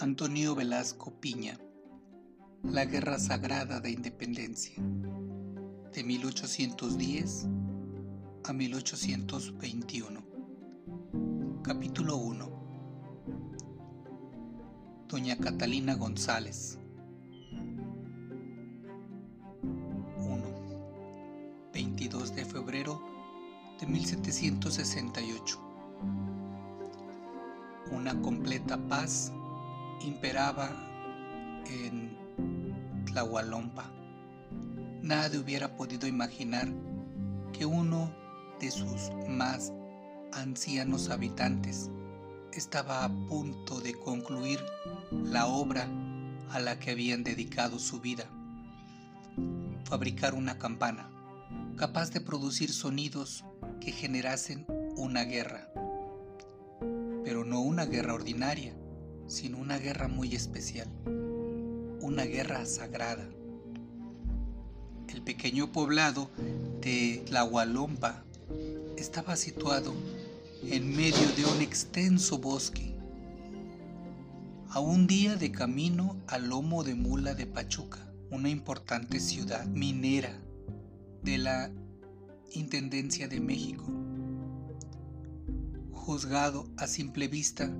Antonio Velasco Piña La Guerra Sagrada de Independencia de 1810 a 1821 Capítulo 1 Doña Catalina González. 1 22 de febrero de 1768 Una completa paz imperaba en Tlahualompa. Nadie hubiera podido imaginar que uno de sus más ancianos habitantes estaba a punto de concluir la obra a la que habían dedicado su vida. Fabricar una campana capaz de producir sonidos que generasen una guerra, pero no una guerra ordinaria, sino una guerra muy especial, una guerra sagrada. El pequeño poblado de La Hualompa estaba situado en medio de un extenso bosque, a un día de camino al lomo de mula de Pachuca, una importante ciudad minera de la Intendencia de México. Juzgado a simple vista,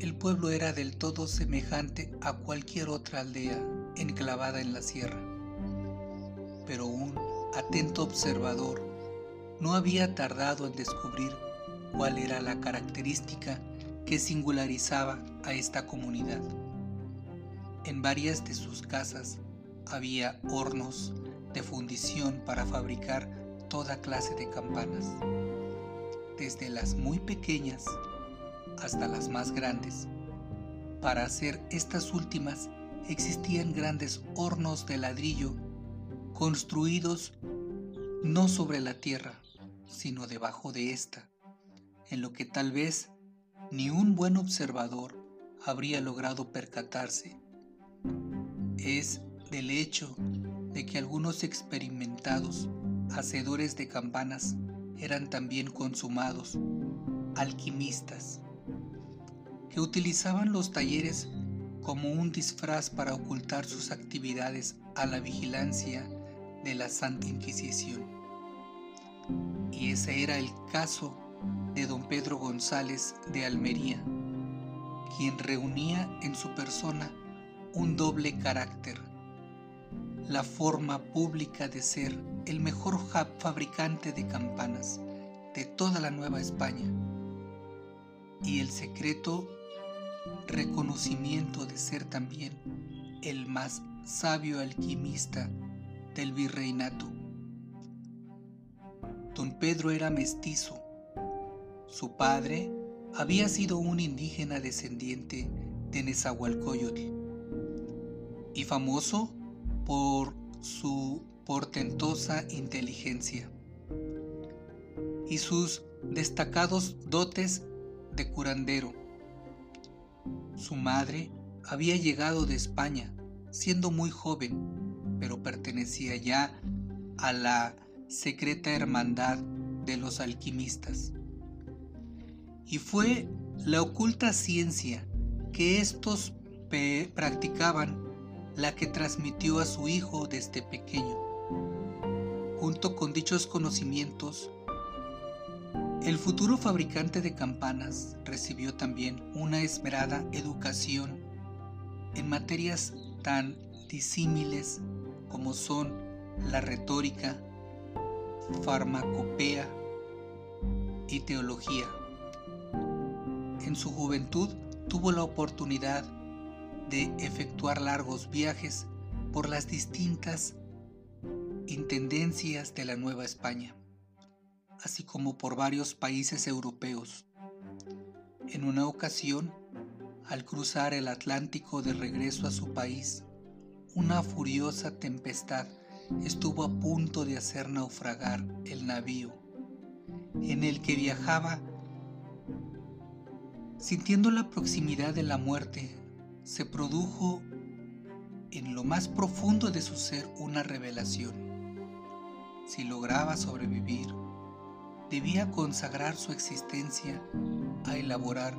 el pueblo era del todo semejante a cualquier otra aldea enclavada en la sierra. Pero un atento observador no había tardado en descubrir cuál era la característica que singularizaba a esta comunidad. En varias de sus casas había hornos de fundición para fabricar toda clase de campanas, desde las muy pequeñas hasta las más grandes. Para hacer estas últimas existían grandes hornos de ladrillo construidos no sobre la tierra, sino debajo de ésta, en lo que tal vez ni un buen observador habría logrado percatarse. Es del hecho de que algunos experimentados hacedores de campanas eran también consumados alquimistas que utilizaban los talleres como un disfraz para ocultar sus actividades a la vigilancia de la Santa Inquisición. Y ese era el caso de don Pedro González de Almería, quien reunía en su persona un doble carácter, la forma pública de ser el mejor fabricante de campanas de toda la Nueva España y el secreto reconocimiento de ser también el más sabio alquimista del virreinato. Don Pedro era mestizo. Su padre había sido un indígena descendiente de Nezahualcóyotl y famoso por su portentosa inteligencia y sus destacados dotes de curandero. Su madre había llegado de España siendo muy joven, pero pertenecía ya a la secreta hermandad de los alquimistas. Y fue la oculta ciencia que estos practicaban la que transmitió a su hijo desde pequeño. Junto con dichos conocimientos, el futuro fabricante de campanas recibió también una esmerada educación en materias tan disímiles como son la retórica, farmacopea y teología. En su juventud tuvo la oportunidad de efectuar largos viajes por las distintas intendencias de la Nueva España así como por varios países europeos. En una ocasión, al cruzar el Atlántico de regreso a su país, una furiosa tempestad estuvo a punto de hacer naufragar el navío en el que viajaba. Sintiendo la proximidad de la muerte, se produjo en lo más profundo de su ser una revelación. Si lograba sobrevivir, debía consagrar su existencia a elaborar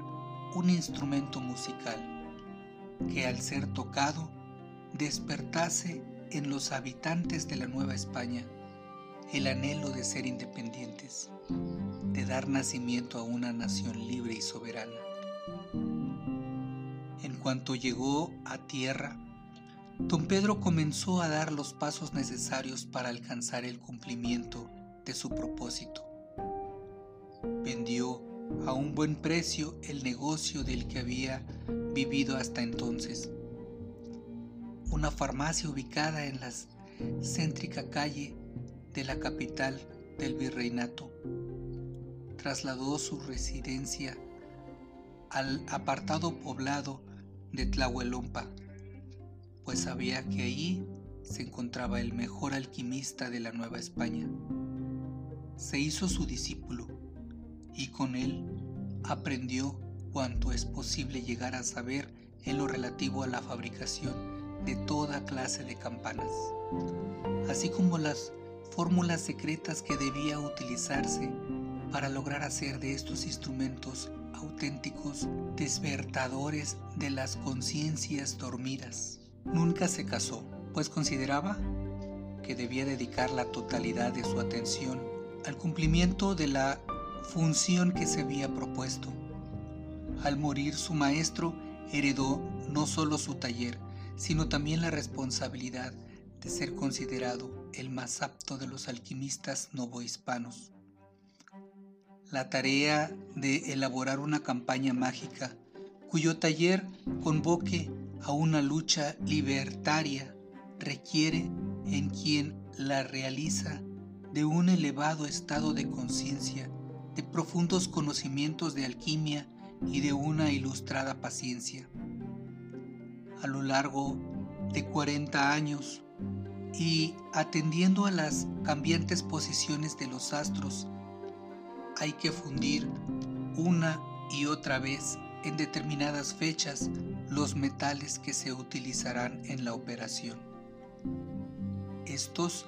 un instrumento musical que al ser tocado despertase en los habitantes de la Nueva España el anhelo de ser independientes, de dar nacimiento a una nación libre y soberana. En cuanto llegó a tierra, don Pedro comenzó a dar los pasos necesarios para alcanzar el cumplimiento de su propósito. Vendió a un buen precio el negocio del que había vivido hasta entonces. Una farmacia ubicada en la céntrica calle de la capital del virreinato. Trasladó su residencia al apartado poblado de Tlahuelompa, pues sabía que allí se encontraba el mejor alquimista de la Nueva España. Se hizo su discípulo y con él aprendió cuanto es posible llegar a saber en lo relativo a la fabricación de toda clase de campanas, así como las fórmulas secretas que debía utilizarse para lograr hacer de estos instrumentos auténticos despertadores de las conciencias dormidas. Nunca se casó, pues consideraba que debía dedicar la totalidad de su atención al cumplimiento de la función que se había propuesto. Al morir su maestro heredó no solo su taller, sino también la responsabilidad de ser considerado el más apto de los alquimistas novohispanos. La tarea de elaborar una campaña mágica cuyo taller convoque a una lucha libertaria requiere en quien la realiza de un elevado estado de conciencia, de profundos conocimientos de alquimia y de una ilustrada paciencia. A lo largo de 40 años, y atendiendo a las cambiantes posiciones de los astros, hay que fundir una y otra vez en determinadas fechas los metales que se utilizarán en la operación. Estos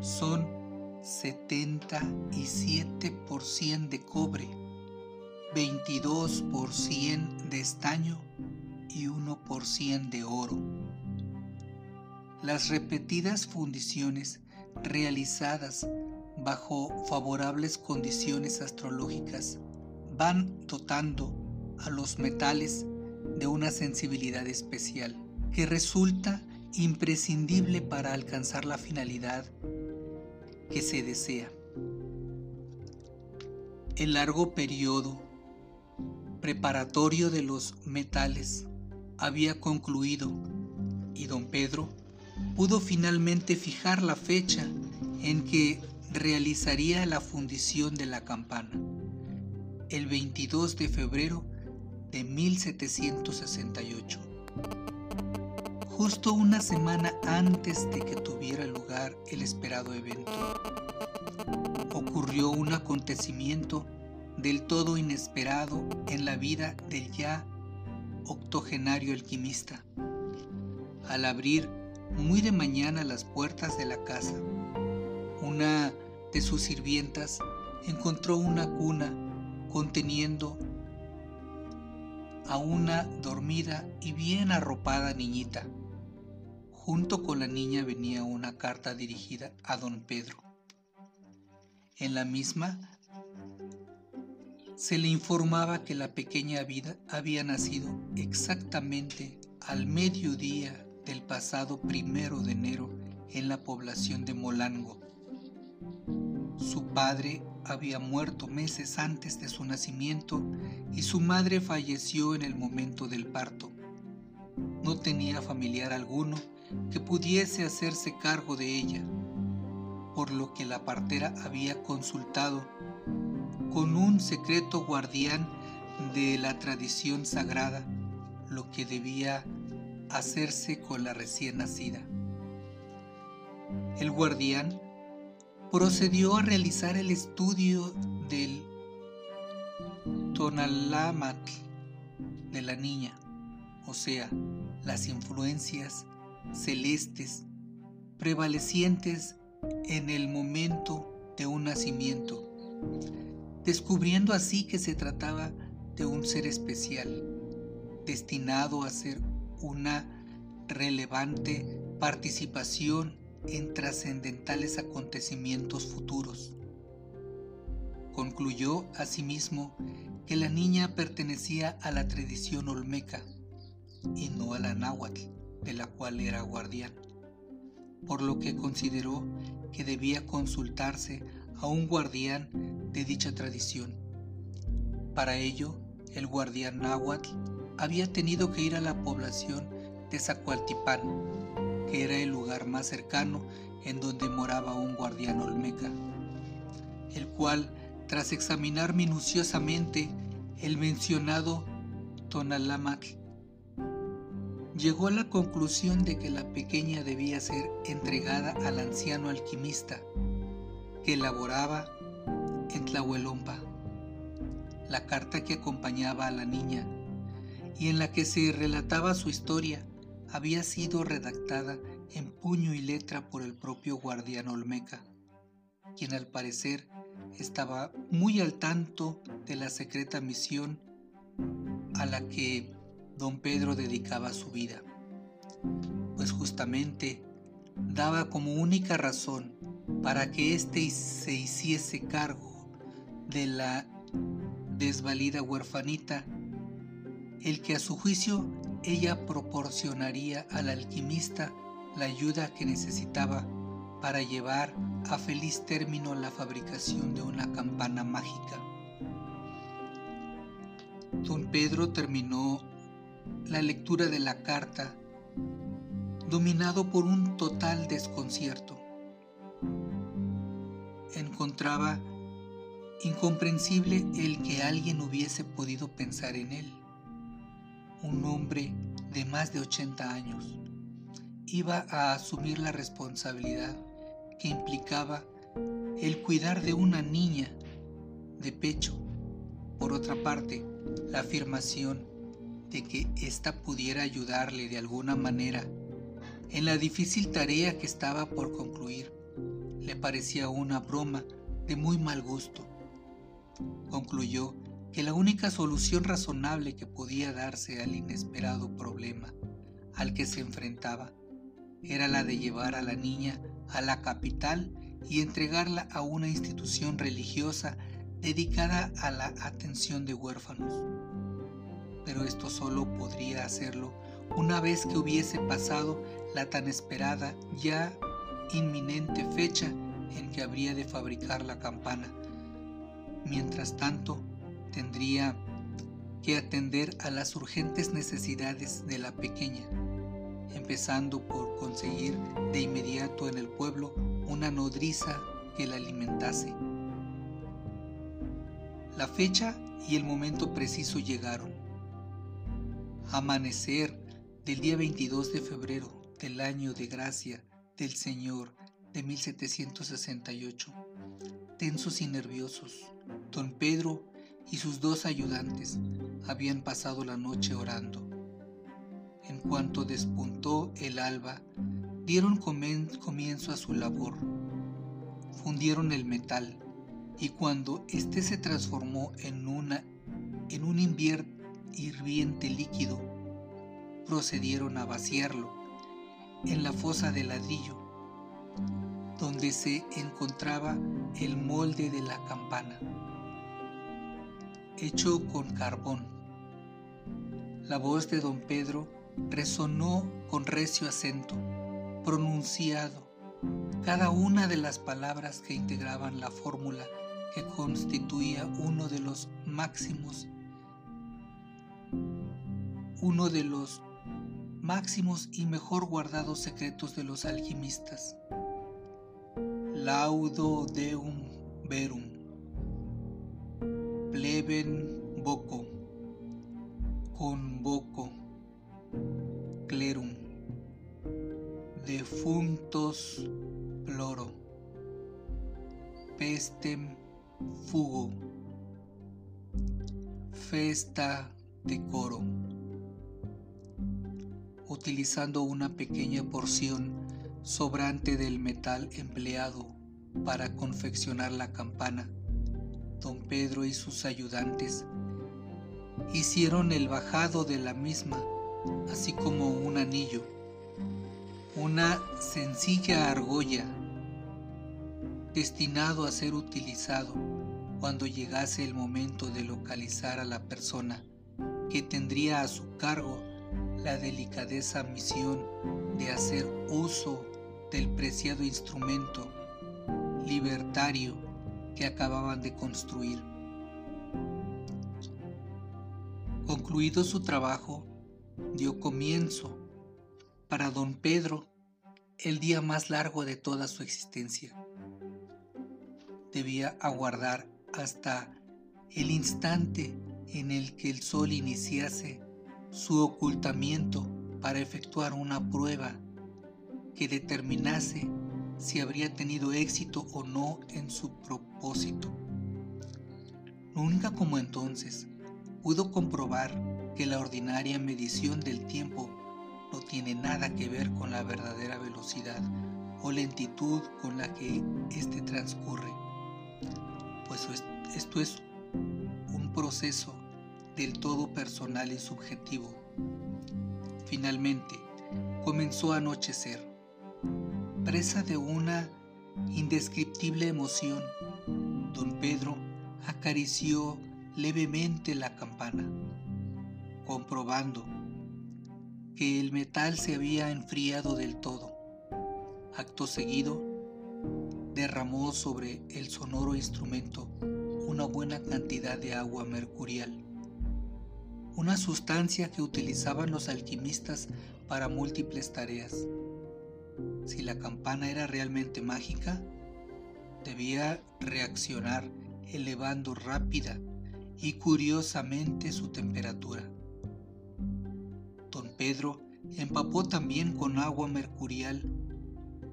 son 77% de cobre, 22% de estaño y 1% de oro. Las repetidas fundiciones realizadas bajo favorables condiciones astrológicas van dotando a los metales de una sensibilidad especial que resulta imprescindible para alcanzar la finalidad que se desea. El largo periodo preparatorio de los metales había concluido y don Pedro pudo finalmente fijar la fecha en que realizaría la fundición de la campana, el 22 de febrero de 1768. Justo una semana antes de que tuviera lugar el esperado evento, ocurrió un acontecimiento del todo inesperado en la vida del ya octogenario alquimista. Al abrir muy de mañana las puertas de la casa. Una de sus sirvientas encontró una cuna conteniendo a una dormida y bien arropada niñita. Junto con la niña venía una carta dirigida a don Pedro. En la misma se le informaba que la pequeña vida había nacido exactamente al mediodía del pasado primero de enero en la población de Molango. Su padre había muerto meses antes de su nacimiento y su madre falleció en el momento del parto. No tenía familiar alguno que pudiese hacerse cargo de ella, por lo que la partera había consultado con un secreto guardián de la tradición sagrada lo que debía hacerse con la recién nacida. El guardián procedió a realizar el estudio del tonalamatl de la niña, o sea, las influencias celestes prevalecientes en el momento de un nacimiento, descubriendo así que se trataba de un ser especial, destinado a ser una relevante participación en trascendentales acontecimientos futuros. Concluyó asimismo que la niña pertenecía a la tradición olmeca y no a la náhuatl, de la cual era guardián, por lo que consideró que debía consultarse a un guardián de dicha tradición. Para ello, el guardián náhuatl había tenido que ir a la población de Zacualtipán, que era el lugar más cercano en donde moraba un guardián olmeca, el cual, tras examinar minuciosamente el mencionado Tonalamatl, llegó a la conclusión de que la pequeña debía ser entregada al anciano alquimista que laboraba en Tlahuelompa. La carta que acompañaba a la niña y en la que se relataba su historia había sido redactada en puño y letra por el propio guardián Olmeca, quien al parecer estaba muy al tanto de la secreta misión a la que don Pedro dedicaba su vida, pues justamente daba como única razón para que éste se hiciese cargo de la desvalida huerfanita, el que a su juicio ella proporcionaría al alquimista la ayuda que necesitaba para llevar a feliz término la fabricación de una campana mágica. Don Pedro terminó la lectura de la carta, dominado por un total desconcierto. Encontraba incomprensible el que alguien hubiese podido pensar en él. Un hombre de más de 80 años iba a asumir la responsabilidad que implicaba el cuidar de una niña de pecho. Por otra parte, la afirmación de que ésta pudiera ayudarle de alguna manera en la difícil tarea que estaba por concluir. Le parecía una broma de muy mal gusto. Concluyó que la única solución razonable que podía darse al inesperado problema al que se enfrentaba era la de llevar a la niña a la capital y entregarla a una institución religiosa dedicada a la atención de huérfanos pero esto solo podría hacerlo una vez que hubiese pasado la tan esperada, ya inminente fecha en que habría de fabricar la campana. Mientras tanto, tendría que atender a las urgentes necesidades de la pequeña, empezando por conseguir de inmediato en el pueblo una nodriza que la alimentase. La fecha y el momento preciso llegaron amanecer del día 22 de febrero del año de gracia del Señor de 1768. Tensos y nerviosos, don Pedro y sus dos ayudantes habían pasado la noche orando. En cuanto despuntó el alba, dieron comienzo a su labor. Fundieron el metal y cuando éste se transformó en, una, en un invierno hirviente líquido, procedieron a vaciarlo en la fosa de ladrillo, donde se encontraba el molde de la campana, hecho con carbón. La voz de don Pedro resonó con recio acento, pronunciado, cada una de las palabras que integraban la fórmula que constituía uno de los máximos uno de los máximos y mejor guardados secretos de los alquimistas. Laudo deum verum. Pleben voco. Convoco. Clerum. Defuntos ploro. Pestem fugo. Festa decoro utilizando una pequeña porción sobrante del metal empleado para confeccionar la campana. Don Pedro y sus ayudantes hicieron el bajado de la misma así como un anillo, una sencilla argolla destinado a ser utilizado cuando llegase el momento de localizar a la persona que tendría a su cargo la delicadeza misión de hacer uso del preciado instrumento libertario que acababan de construir. Concluido su trabajo, dio comienzo para don Pedro el día más largo de toda su existencia. Debía aguardar hasta el instante en el que el sol iniciase su ocultamiento para efectuar una prueba que determinase si habría tenido éxito o no en su propósito. Nunca como entonces pudo comprobar que la ordinaria medición del tiempo no tiene nada que ver con la verdadera velocidad o lentitud con la que éste transcurre, pues esto es un proceso del todo personal y subjetivo. Finalmente, comenzó a anochecer. Presa de una indescriptible emoción, don Pedro acarició levemente la campana, comprobando que el metal se había enfriado del todo. Acto seguido, derramó sobre el sonoro instrumento una buena cantidad de agua mercurial, una sustancia que utilizaban los alquimistas para múltiples tareas. Si la campana era realmente mágica, debía reaccionar elevando rápida y curiosamente su temperatura. Don Pedro empapó también con agua mercurial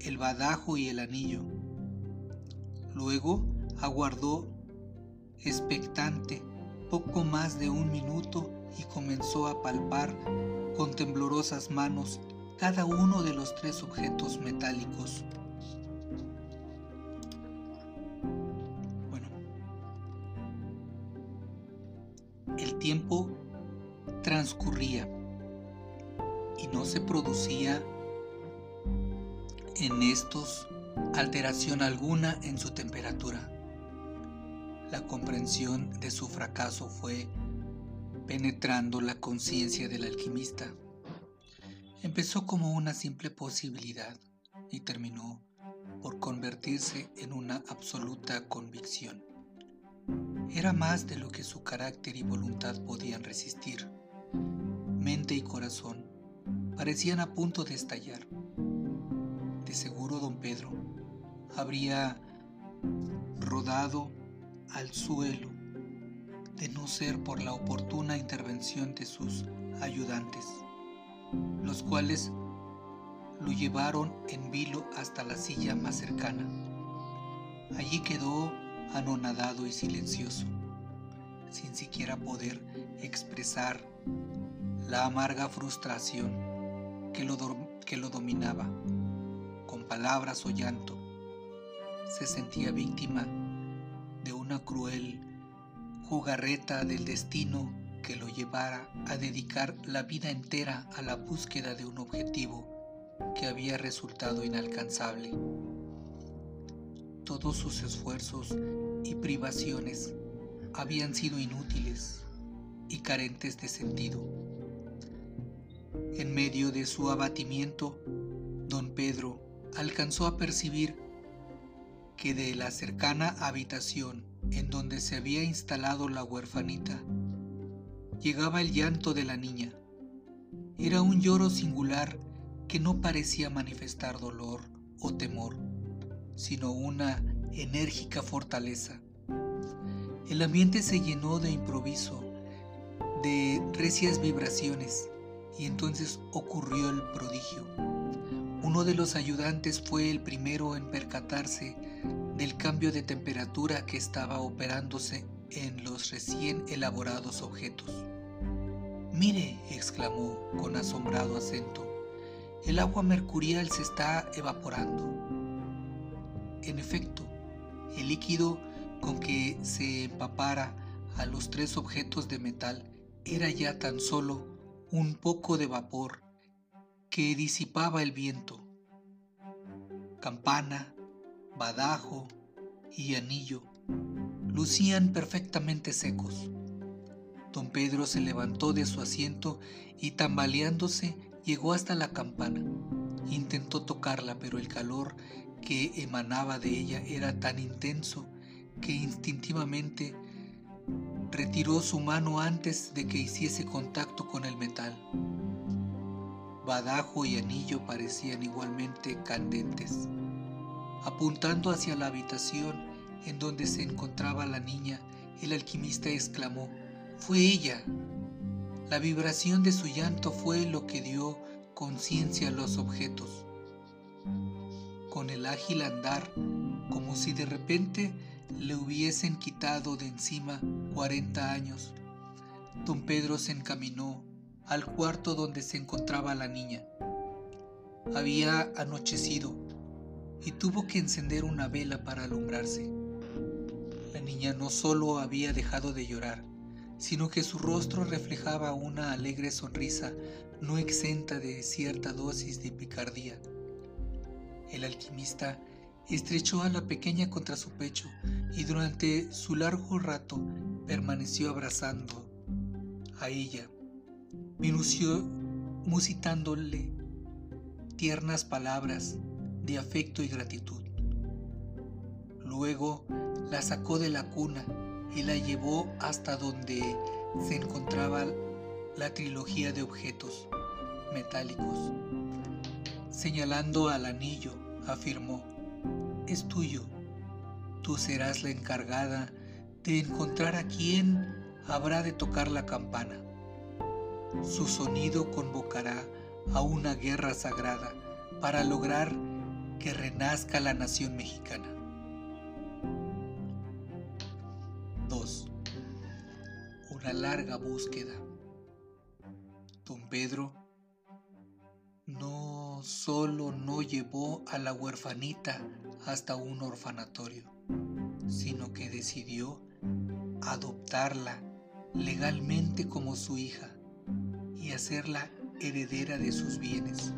el badajo y el anillo. Luego aguardó expectante poco más de un minuto y comenzó a palpar con temblorosas manos cada uno de los tres objetos metálicos. Bueno, el tiempo transcurría y no se producía en estos alteración alguna en su temperatura. La comprensión de su fracaso fue penetrando la conciencia del alquimista. Empezó como una simple posibilidad y terminó por convertirse en una absoluta convicción. Era más de lo que su carácter y voluntad podían resistir. Mente y corazón parecían a punto de estallar. De seguro don Pedro habría rodado al suelo de no ser por la oportuna intervención de sus ayudantes, los cuales lo llevaron en vilo hasta la silla más cercana. Allí quedó anonadado y silencioso, sin siquiera poder expresar la amarga frustración que lo, que lo dominaba. Con palabras o llanto, se sentía víctima de una cruel jugarreta del destino que lo llevara a dedicar la vida entera a la búsqueda de un objetivo que había resultado inalcanzable. Todos sus esfuerzos y privaciones habían sido inútiles y carentes de sentido. En medio de su abatimiento, don Pedro alcanzó a percibir que de la cercana habitación en donde se había instalado la huerfanita, llegaba el llanto de la niña. Era un lloro singular que no parecía manifestar dolor o temor, sino una enérgica fortaleza. El ambiente se llenó de improviso, de recias vibraciones, y entonces ocurrió el prodigio. Uno de los ayudantes fue el primero en percatarse del cambio de temperatura que estaba operándose en los recién elaborados objetos. Mire, exclamó con asombrado acento, el agua mercurial se está evaporando. En efecto, el líquido con que se empapara a los tres objetos de metal era ya tan solo un poco de vapor que disipaba el viento. Campana, badajo y anillo lucían perfectamente secos. Don Pedro se levantó de su asiento y tambaleándose llegó hasta la campana. Intentó tocarla, pero el calor que emanaba de ella era tan intenso que instintivamente retiró su mano antes de que hiciese contacto con el metal. Badajo y anillo parecían igualmente candentes. Apuntando hacia la habitación en donde se encontraba la niña, el alquimista exclamó, Fue ella. La vibración de su llanto fue lo que dio conciencia a los objetos. Con el ágil andar, como si de repente le hubiesen quitado de encima cuarenta años. Don Pedro se encaminó al cuarto donde se encontraba la niña. Había anochecido y tuvo que encender una vela para alumbrarse. La niña no solo había dejado de llorar, sino que su rostro reflejaba una alegre sonrisa no exenta de cierta dosis de picardía. El alquimista estrechó a la pequeña contra su pecho y durante su largo rato permaneció abrazando a ella, minució, musitándole tiernas palabras de afecto y gratitud. Luego la sacó de la cuna y la llevó hasta donde se encontraba la trilogía de objetos metálicos. Señalando al anillo, afirmó, es tuyo. Tú serás la encargada de encontrar a quien habrá de tocar la campana. Su sonido convocará a una guerra sagrada para lograr que renazca la nación mexicana. 2. Una larga búsqueda. Don Pedro no solo no llevó a la huerfanita hasta un orfanatorio, sino que decidió adoptarla legalmente como su hija y hacerla heredera de sus bienes.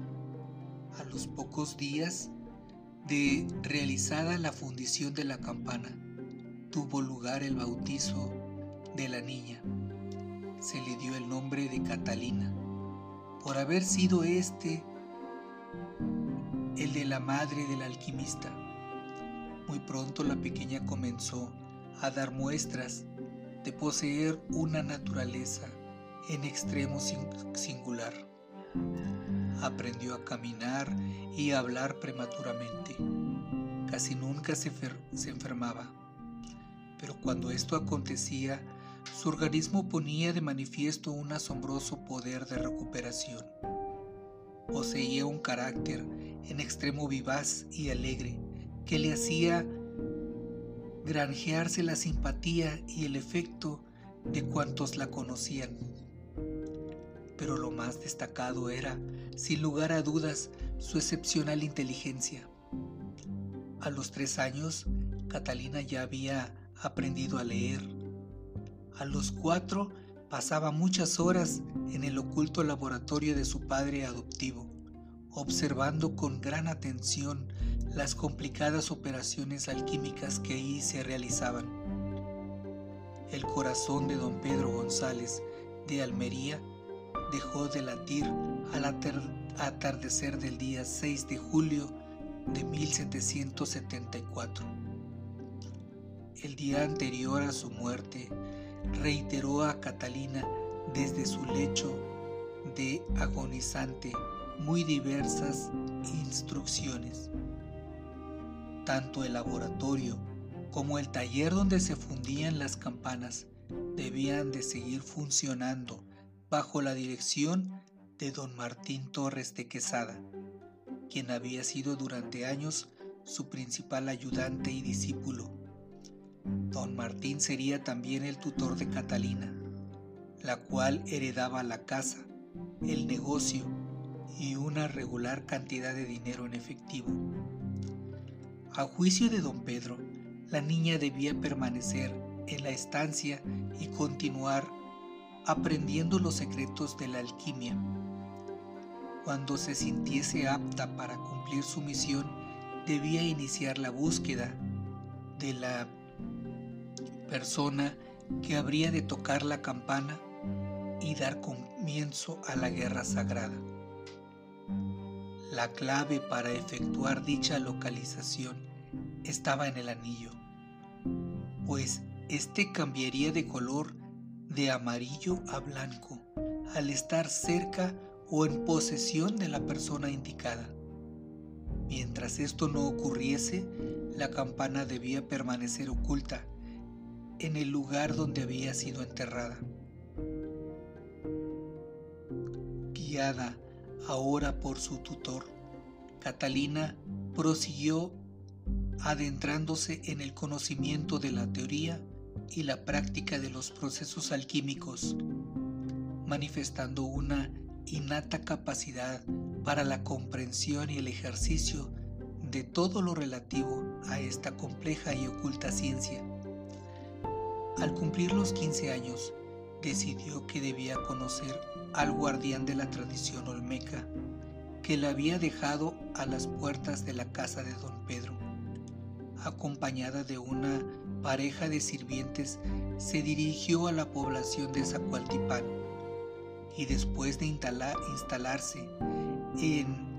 A los pocos días de realizada la fundición de la campana, tuvo lugar el bautizo de la niña. Se le dio el nombre de Catalina por haber sido este el de la madre del alquimista. Muy pronto la pequeña comenzó a dar muestras de poseer una naturaleza en extremo singular. Aprendió a caminar y a hablar prematuramente. Casi nunca se, se enfermaba. Pero cuando esto acontecía, su organismo ponía de manifiesto un asombroso poder de recuperación. Poseía un carácter en extremo vivaz y alegre que le hacía granjearse la simpatía y el efecto de cuantos la conocían. Pero lo más destacado era, sin lugar a dudas, su excepcional inteligencia. A los tres años, Catalina ya había aprendido a leer, a los cuatro pasaba muchas horas en el oculto laboratorio de su padre adoptivo, observando con gran atención las complicadas operaciones alquímicas que ahí se realizaban. El corazón de don Pedro González de Almería dejó de latir al atardecer del día 6 de julio de 1774. El día anterior a su muerte, reiteró a Catalina desde su lecho de agonizante muy diversas instrucciones. Tanto el laboratorio como el taller donde se fundían las campanas debían de seguir funcionando bajo la dirección de don Martín Torres de Quesada, quien había sido durante años su principal ayudante y discípulo Don Martín sería también el tutor de Catalina, la cual heredaba la casa, el negocio y una regular cantidad de dinero en efectivo. A juicio de don Pedro, la niña debía permanecer en la estancia y continuar aprendiendo los secretos de la alquimia. Cuando se sintiese apta para cumplir su misión, debía iniciar la búsqueda de la persona que habría de tocar la campana y dar comienzo a la guerra sagrada. La clave para efectuar dicha localización estaba en el anillo, pues este cambiaría de color de amarillo a blanco al estar cerca o en posesión de la persona indicada. Mientras esto no ocurriese, la campana debía permanecer oculta en el lugar donde había sido enterrada. Guiada ahora por su tutor, Catalina prosiguió adentrándose en el conocimiento de la teoría y la práctica de los procesos alquímicos, manifestando una innata capacidad para la comprensión y el ejercicio de todo lo relativo a esta compleja y oculta ciencia. Al cumplir los 15 años, decidió que debía conocer al guardián de la tradición olmeca que la había dejado a las puertas de la casa de don Pedro. Acompañada de una pareja de sirvientes, se dirigió a la población de Zacualtipán y después de instalarse en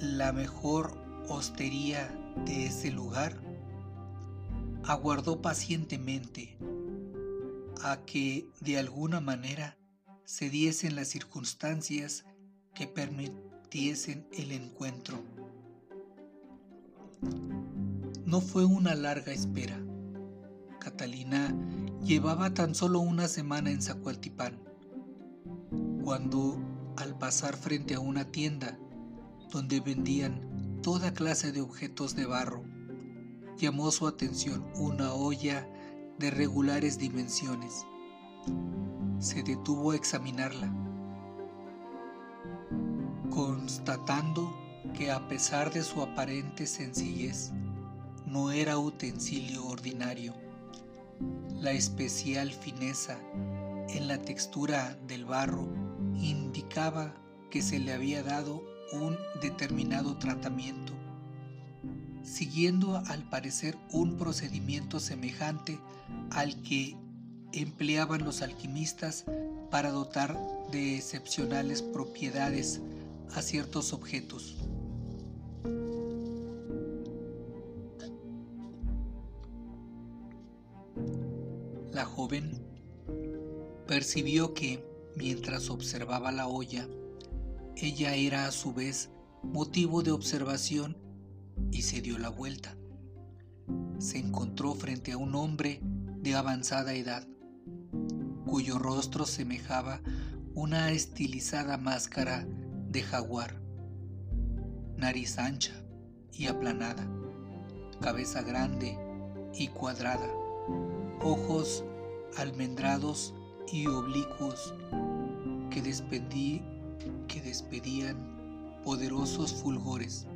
la mejor hostería de ese lugar, aguardó pacientemente a que de alguna manera se diesen las circunstancias que permitiesen el encuentro. No fue una larga espera. Catalina llevaba tan solo una semana en Zacualtipán, cuando al pasar frente a una tienda donde vendían toda clase de objetos de barro, llamó su atención una olla de regulares dimensiones. Se detuvo a examinarla, constatando que a pesar de su aparente sencillez, no era utensilio ordinario. La especial fineza en la textura del barro indicaba que se le había dado un determinado tratamiento, siguiendo al parecer un procedimiento semejante al que empleaban los alquimistas para dotar de excepcionales propiedades a ciertos objetos. Percibió que, mientras observaba la olla, ella era a su vez motivo de observación y se dio la vuelta. Se encontró frente a un hombre de avanzada edad, cuyo rostro semejaba una estilizada máscara de jaguar, nariz ancha y aplanada, cabeza grande y cuadrada, ojos almendrados y oblicuos que, despedí, que despedían poderosos fulgores.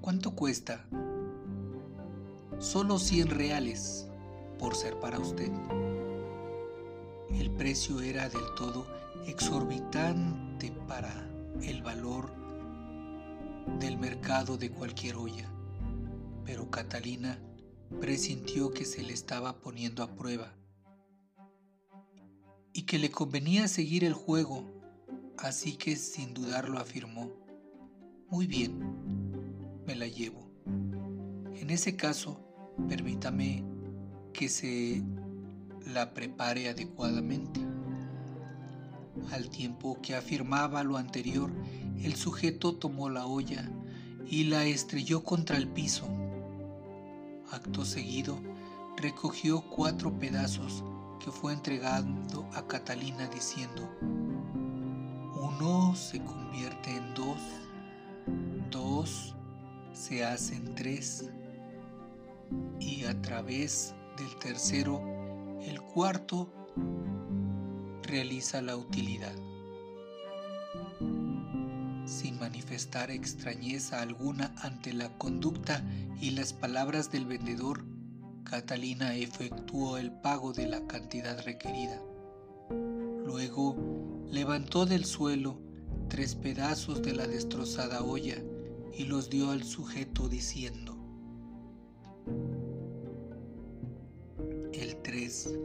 ¿Cuánto cuesta? Solo 100 reales por ser para usted. El precio era del todo exorbitante para el valor del mercado de cualquier olla, pero Catalina presintió que se le estaba poniendo a prueba y que le convenía seguir el juego, así que sin dudarlo afirmó, muy bien, me la llevo. En ese caso, permítame que se la prepare adecuadamente. Al tiempo que afirmaba lo anterior, el sujeto tomó la olla y la estrelló contra el piso. Acto seguido, recogió cuatro pedazos que fue entregando a Catalina diciendo, uno se convierte en dos, dos se hacen tres y a través del tercero, el cuarto realiza la utilidad. Sin manifestar extrañeza alguna ante la conducta y las palabras del vendedor, Catalina efectuó el pago de la cantidad requerida. Luego levantó del suelo tres pedazos de la destrozada olla y los dio al sujeto diciendo, el 3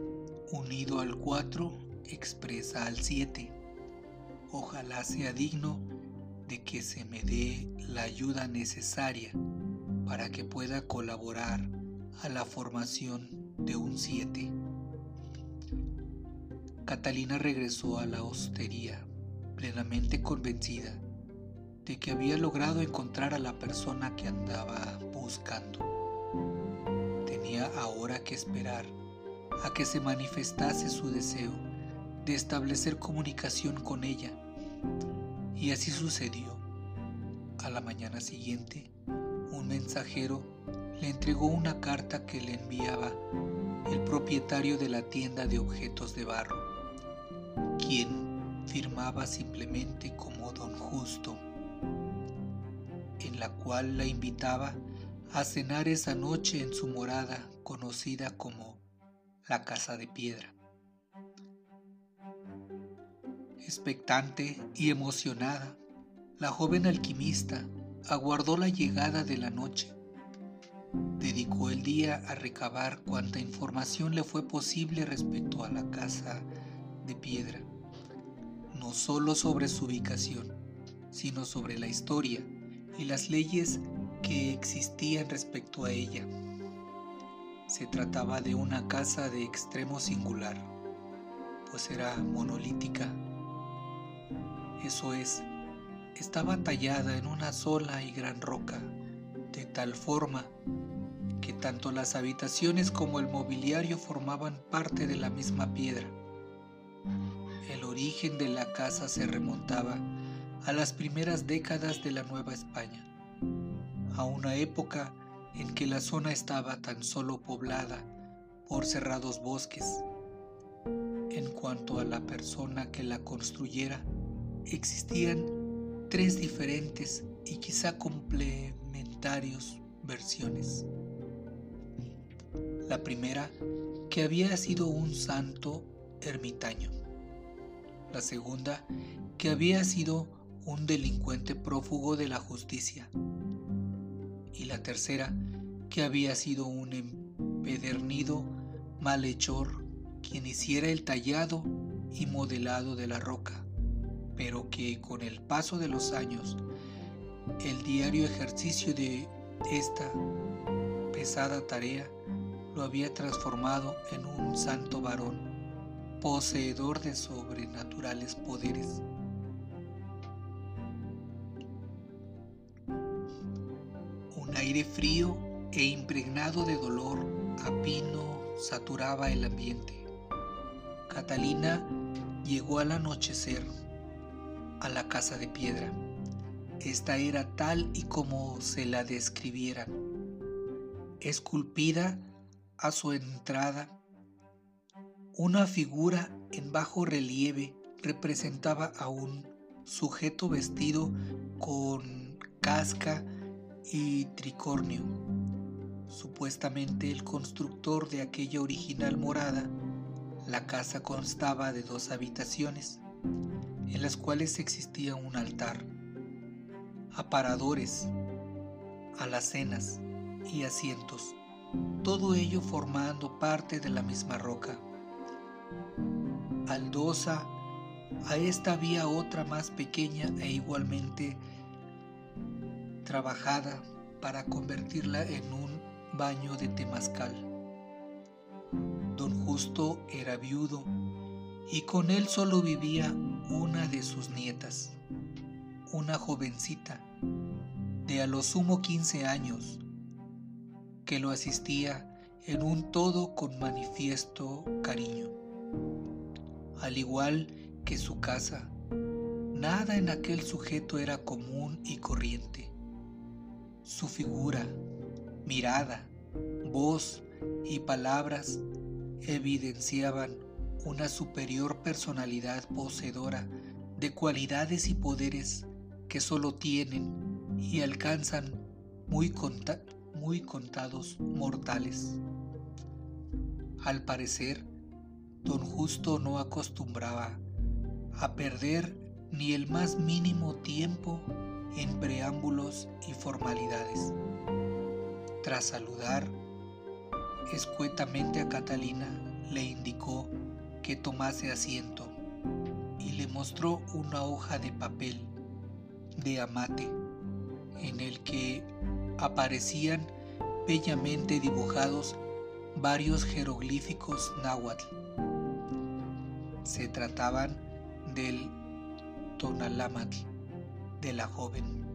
unido al 4 expresa al 7. Ojalá sea digno de que se me dé la ayuda necesaria para que pueda colaborar a la formación de un 7. Catalina regresó a la hostería plenamente convencida de que había logrado encontrar a la persona que andaba buscando. Tenía ahora que esperar a que se manifestase su deseo de establecer comunicación con ella. Y así sucedió. A la mañana siguiente, un mensajero le entregó una carta que le enviaba el propietario de la tienda de objetos de barro, quien firmaba simplemente como don Justo, en la cual la invitaba a cenar esa noche en su morada conocida como la Casa de Piedra. Expectante y emocionada, la joven alquimista aguardó la llegada de la noche Dedicó el día a recabar cuanta información le fue posible respecto a la casa de piedra, no solo sobre su ubicación, sino sobre la historia y las leyes que existían respecto a ella. Se trataba de una casa de extremo singular, pues era monolítica. Eso es, estaba tallada en una sola y gran roca, de tal forma que tanto las habitaciones como el mobiliario formaban parte de la misma piedra. El origen de la casa se remontaba a las primeras décadas de la Nueva España, a una época en que la zona estaba tan solo poblada por cerrados bosques. En cuanto a la persona que la construyera, existían tres diferentes y quizá complementarios versiones. La primera, que había sido un santo ermitaño. La segunda, que había sido un delincuente prófugo de la justicia. Y la tercera, que había sido un empedernido malhechor quien hiciera el tallado y modelado de la roca, pero que con el paso de los años, el diario ejercicio de esta pesada tarea lo había transformado en un santo varón, poseedor de sobrenaturales poderes. Un aire frío e impregnado de dolor a pino saturaba el ambiente. Catalina llegó al anochecer a la casa de piedra. Esta era tal y como se la describiera, esculpida a su entrada, una figura en bajo relieve representaba a un sujeto vestido con casca y tricornio. Supuestamente el constructor de aquella original morada, la casa constaba de dos habitaciones, en las cuales existía un altar, aparadores, alacenas y asientos todo ello formando parte de la misma roca. Aldosa, a esta había otra más pequeña e igualmente trabajada para convertirla en un baño de temazcal. Don Justo era viudo y con él solo vivía una de sus nietas, una jovencita de a lo sumo 15 años, que lo asistía en un todo con manifiesto cariño. Al igual que su casa, nada en aquel sujeto era común y corriente. Su figura, mirada, voz y palabras evidenciaban una superior personalidad poseedora de cualidades y poderes que solo tienen y alcanzan muy, muy contados mortales. Al parecer, don Justo no acostumbraba a perder ni el más mínimo tiempo en preámbulos y formalidades. Tras saludar escuetamente a Catalina, le indicó que tomase asiento y le mostró una hoja de papel de amate en el que aparecían bellamente dibujados varios jeroglíficos náhuatl. Se trataban del Tonalámatl de la joven,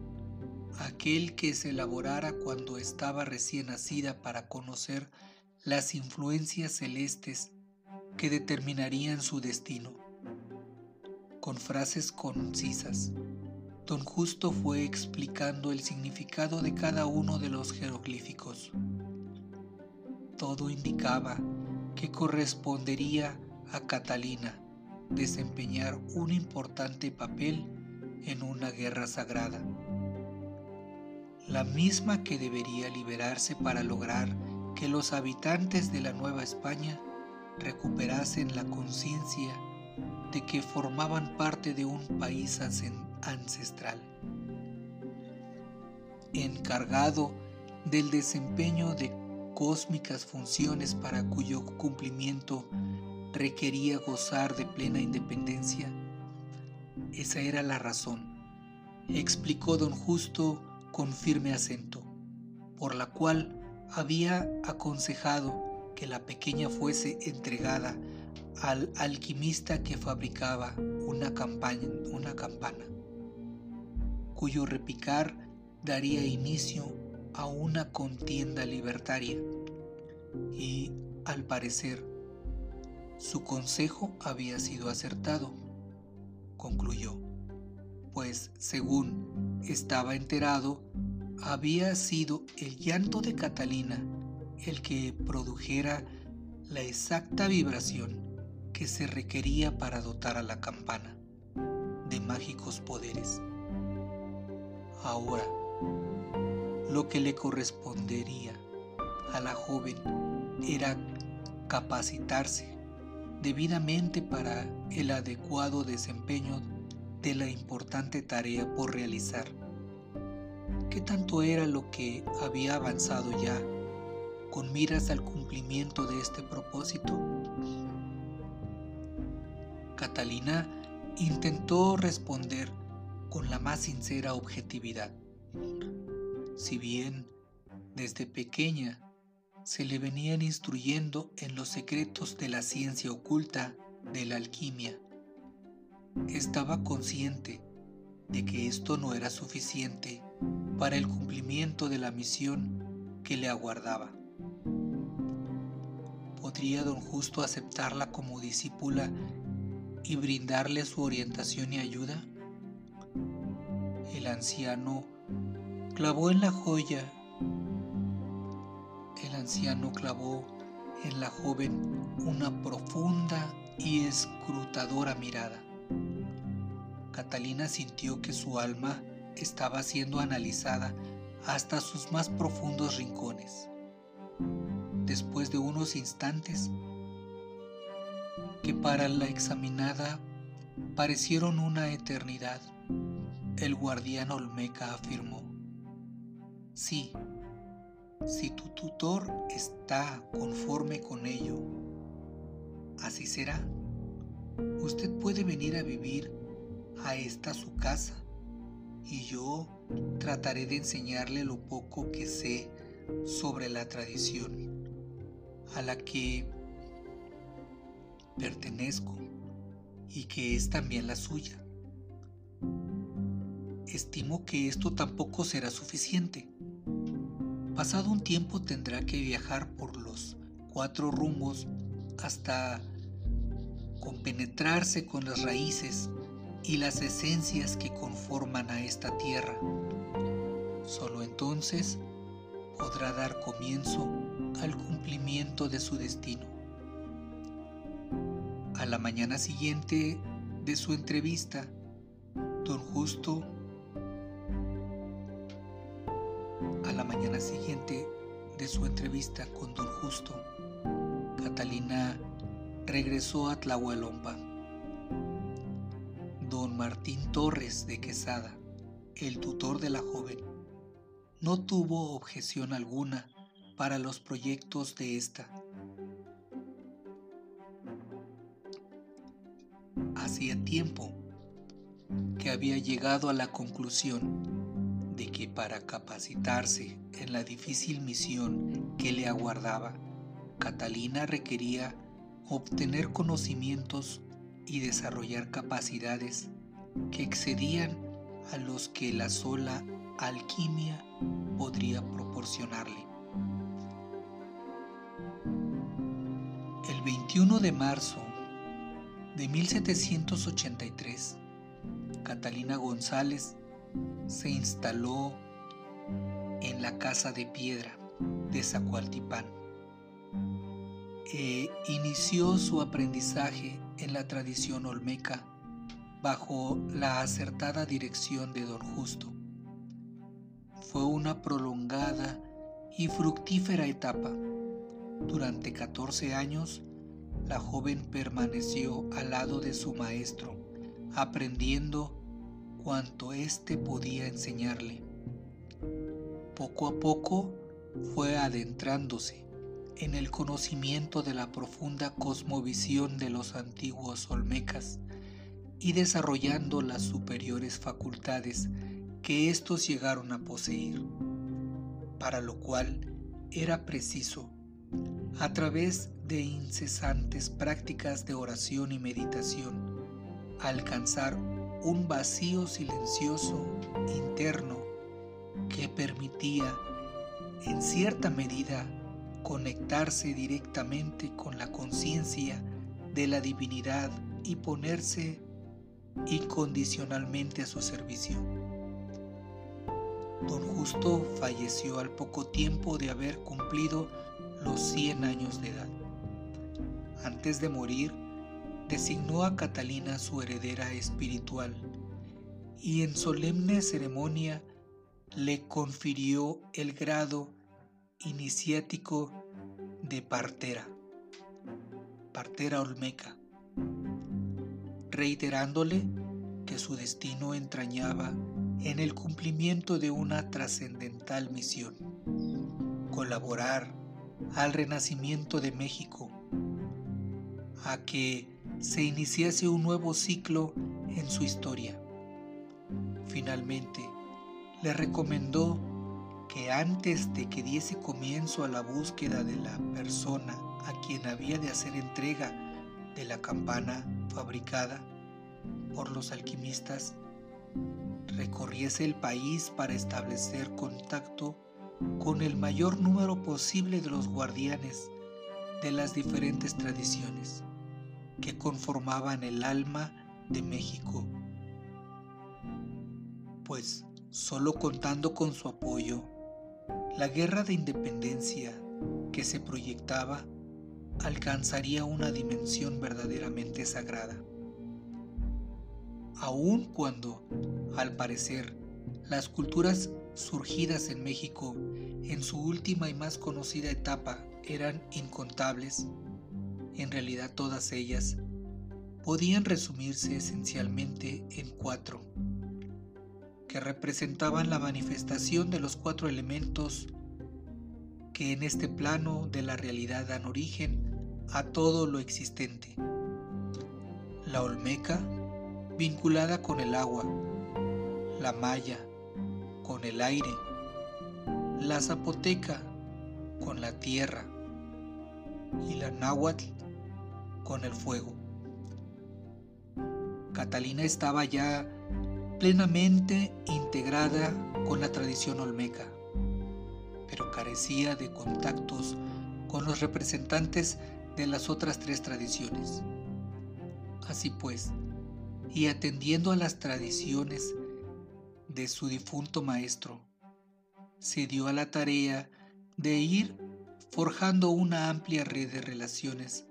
aquel que se elaborara cuando estaba recién nacida para conocer las influencias celestes que determinarían su destino. Con frases concisas, don Justo fue explicando el significado de cada uno de los jeroglíficos. Todo indicaba que correspondería a Catalina desempeñar un importante papel en una guerra sagrada, la misma que debería liberarse para lograr que los habitantes de la Nueva España recuperasen la conciencia de que formaban parte de un país ancestral. Encargado del desempeño de cósmicas funciones para cuyo cumplimiento requería gozar de plena independencia. Esa era la razón, explicó don Justo con firme acento, por la cual había aconsejado que la pequeña fuese entregada al alquimista que fabricaba una, una campana, cuyo repicar daría inicio a una contienda libertaria. Y, al parecer, su consejo había sido acertado, concluyó, pues según estaba enterado, había sido el llanto de Catalina el que produjera la exacta vibración que se requería para dotar a la campana de mágicos poderes. Ahora, lo que le correspondería a la joven era capacitarse debidamente para el adecuado desempeño de la importante tarea por realizar. ¿Qué tanto era lo que había avanzado ya con miras al cumplimiento de este propósito? Catalina intentó responder con la más sincera objetividad. Si bien desde pequeña se le venían instruyendo en los secretos de la ciencia oculta de la alquimia. Estaba consciente de que esto no era suficiente para el cumplimiento de la misión que le aguardaba. ¿Podría don Justo aceptarla como discípula y brindarle su orientación y ayuda? El anciano clavó en la joya el anciano clavó en la joven una profunda y escrutadora mirada. Catalina sintió que su alma estaba siendo analizada hasta sus más profundos rincones. Después de unos instantes que para la examinada parecieron una eternidad, el guardián Olmeca afirmó, sí, si tu tutor está conforme con ello, así será. Usted puede venir a vivir a esta su casa y yo trataré de enseñarle lo poco que sé sobre la tradición a la que pertenezco y que es también la suya. Estimo que esto tampoco será suficiente. Pasado un tiempo tendrá que viajar por los cuatro rumbos hasta compenetrarse con las raíces y las esencias que conforman a esta tierra. Solo entonces podrá dar comienzo al cumplimiento de su destino. A la mañana siguiente de su entrevista, don Justo la mañana siguiente de su entrevista con don Justo, Catalina regresó a Tlahualompa. Don Martín Torres de Quesada, el tutor de la joven, no tuvo objeción alguna para los proyectos de esta. Hacía tiempo que había llegado a la conclusión de que para capacitarse en la difícil misión que le aguardaba, Catalina requería obtener conocimientos y desarrollar capacidades que excedían a los que la sola alquimia podría proporcionarle. El 21 de marzo de 1783, Catalina González se instaló en la Casa de Piedra de Zacualtipán e inició su aprendizaje en la tradición olmeca bajo la acertada dirección de don Justo. Fue una prolongada y fructífera etapa. Durante 14 años, la joven permaneció al lado de su maestro, aprendiendo cuanto éste podía enseñarle. Poco a poco fue adentrándose en el conocimiento de la profunda cosmovisión de los antiguos olmecas y desarrollando las superiores facultades que éstos llegaron a poseer, para lo cual era preciso, a través de incesantes prácticas de oración y meditación, alcanzar un vacío silencioso interno que permitía, en cierta medida, conectarse directamente con la conciencia de la divinidad y ponerse incondicionalmente a su servicio. Don Justo falleció al poco tiempo de haber cumplido los 100 años de edad. Antes de morir, designó a Catalina su heredera espiritual y en solemne ceremonia le confirió el grado iniciático de partera, partera olmeca, reiterándole que su destino entrañaba en el cumplimiento de una trascendental misión, colaborar al renacimiento de México, a que se iniciase un nuevo ciclo en su historia. Finalmente, le recomendó que antes de que diese comienzo a la búsqueda de la persona a quien había de hacer entrega de la campana fabricada por los alquimistas, recorriese el país para establecer contacto con el mayor número posible de los guardianes de las diferentes tradiciones que conformaban el alma de México. Pues solo contando con su apoyo, la guerra de independencia que se proyectaba alcanzaría una dimensión verdaderamente sagrada. Aun cuando, al parecer, las culturas surgidas en México en su última y más conocida etapa eran incontables, en realidad todas ellas, podían resumirse esencialmente en cuatro, que representaban la manifestación de los cuatro elementos que en este plano de la realidad dan origen a todo lo existente. La olmeca, vinculada con el agua, la maya, con el aire, la zapoteca, con la tierra, y la náhuatl, con el fuego. Catalina estaba ya plenamente integrada con la tradición olmeca, pero carecía de contactos con los representantes de las otras tres tradiciones. Así pues, y atendiendo a las tradiciones de su difunto maestro, se dio a la tarea de ir forjando una amplia red de relaciones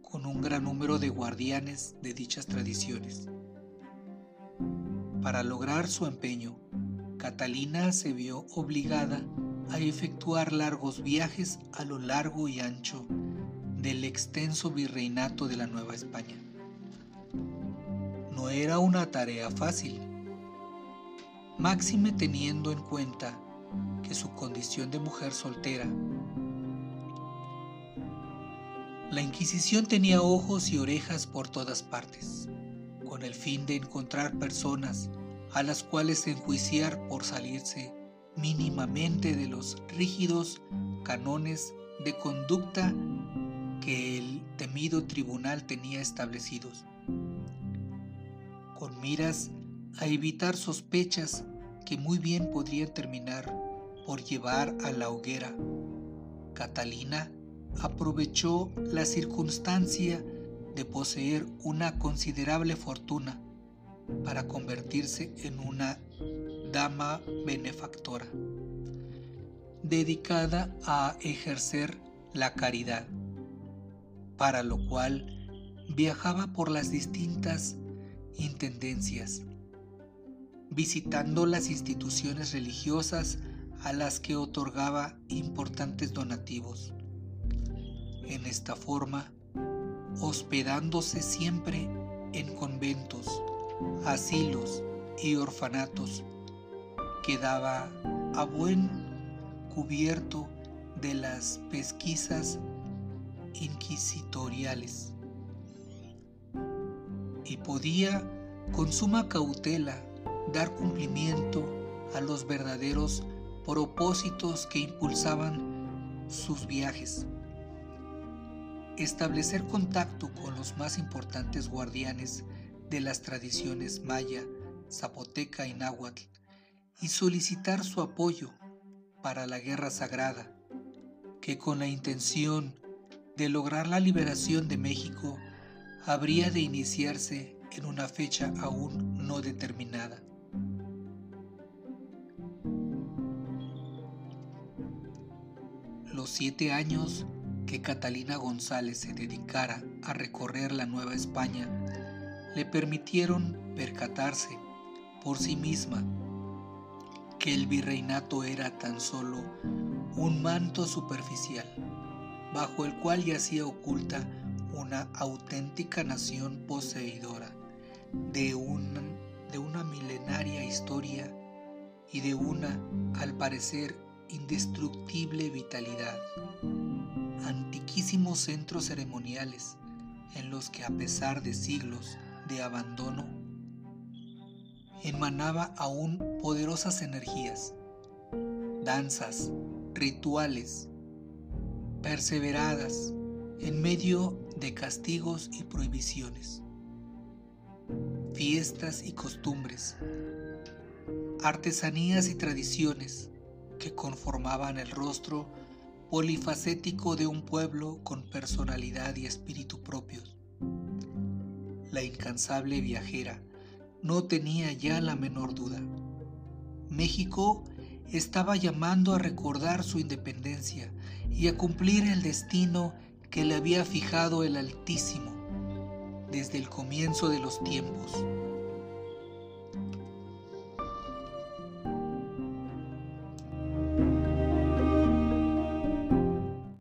con un gran número de guardianes de dichas tradiciones. Para lograr su empeño, Catalina se vio obligada a efectuar largos viajes a lo largo y ancho del extenso virreinato de la Nueva España. No era una tarea fácil, máxime teniendo en cuenta que su condición de mujer soltera. La Inquisición tenía ojos y orejas por todas partes, con el fin de encontrar personas a las cuales enjuiciar por salirse mínimamente de los rígidos canones de conducta que el temido tribunal tenía establecidos, con miras a evitar sospechas que muy bien podrían terminar por llevar a la hoguera. Catalina aprovechó la circunstancia de poseer una considerable fortuna para convertirse en una dama benefactora, dedicada a ejercer la caridad, para lo cual viajaba por las distintas intendencias, visitando las instituciones religiosas a las que otorgaba importantes donativos. En esta forma, hospedándose siempre en conventos, asilos y orfanatos, quedaba a buen cubierto de las pesquisas inquisitoriales y podía con suma cautela dar cumplimiento a los verdaderos propósitos que impulsaban sus viajes. Establecer contacto con los más importantes guardianes de las tradiciones maya, zapoteca y náhuatl y solicitar su apoyo para la guerra sagrada, que con la intención de lograr la liberación de México habría de iniciarse en una fecha aún no determinada. Los siete años que Catalina González se dedicara a recorrer la Nueva España le permitieron percatarse por sí misma que el virreinato era tan solo un manto superficial, bajo el cual yacía oculta una auténtica nación poseedora de, de una milenaria historia y de una, al parecer, indestructible vitalidad. Antiquísimos centros ceremoniales en los que a pesar de siglos de abandono, emanaba aún poderosas energías, danzas, rituales, perseveradas en medio de castigos y prohibiciones, fiestas y costumbres, artesanías y tradiciones que conformaban el rostro polifacético de un pueblo con personalidad y espíritu propios. La incansable viajera no tenía ya la menor duda. México estaba llamando a recordar su independencia y a cumplir el destino que le había fijado el Altísimo desde el comienzo de los tiempos.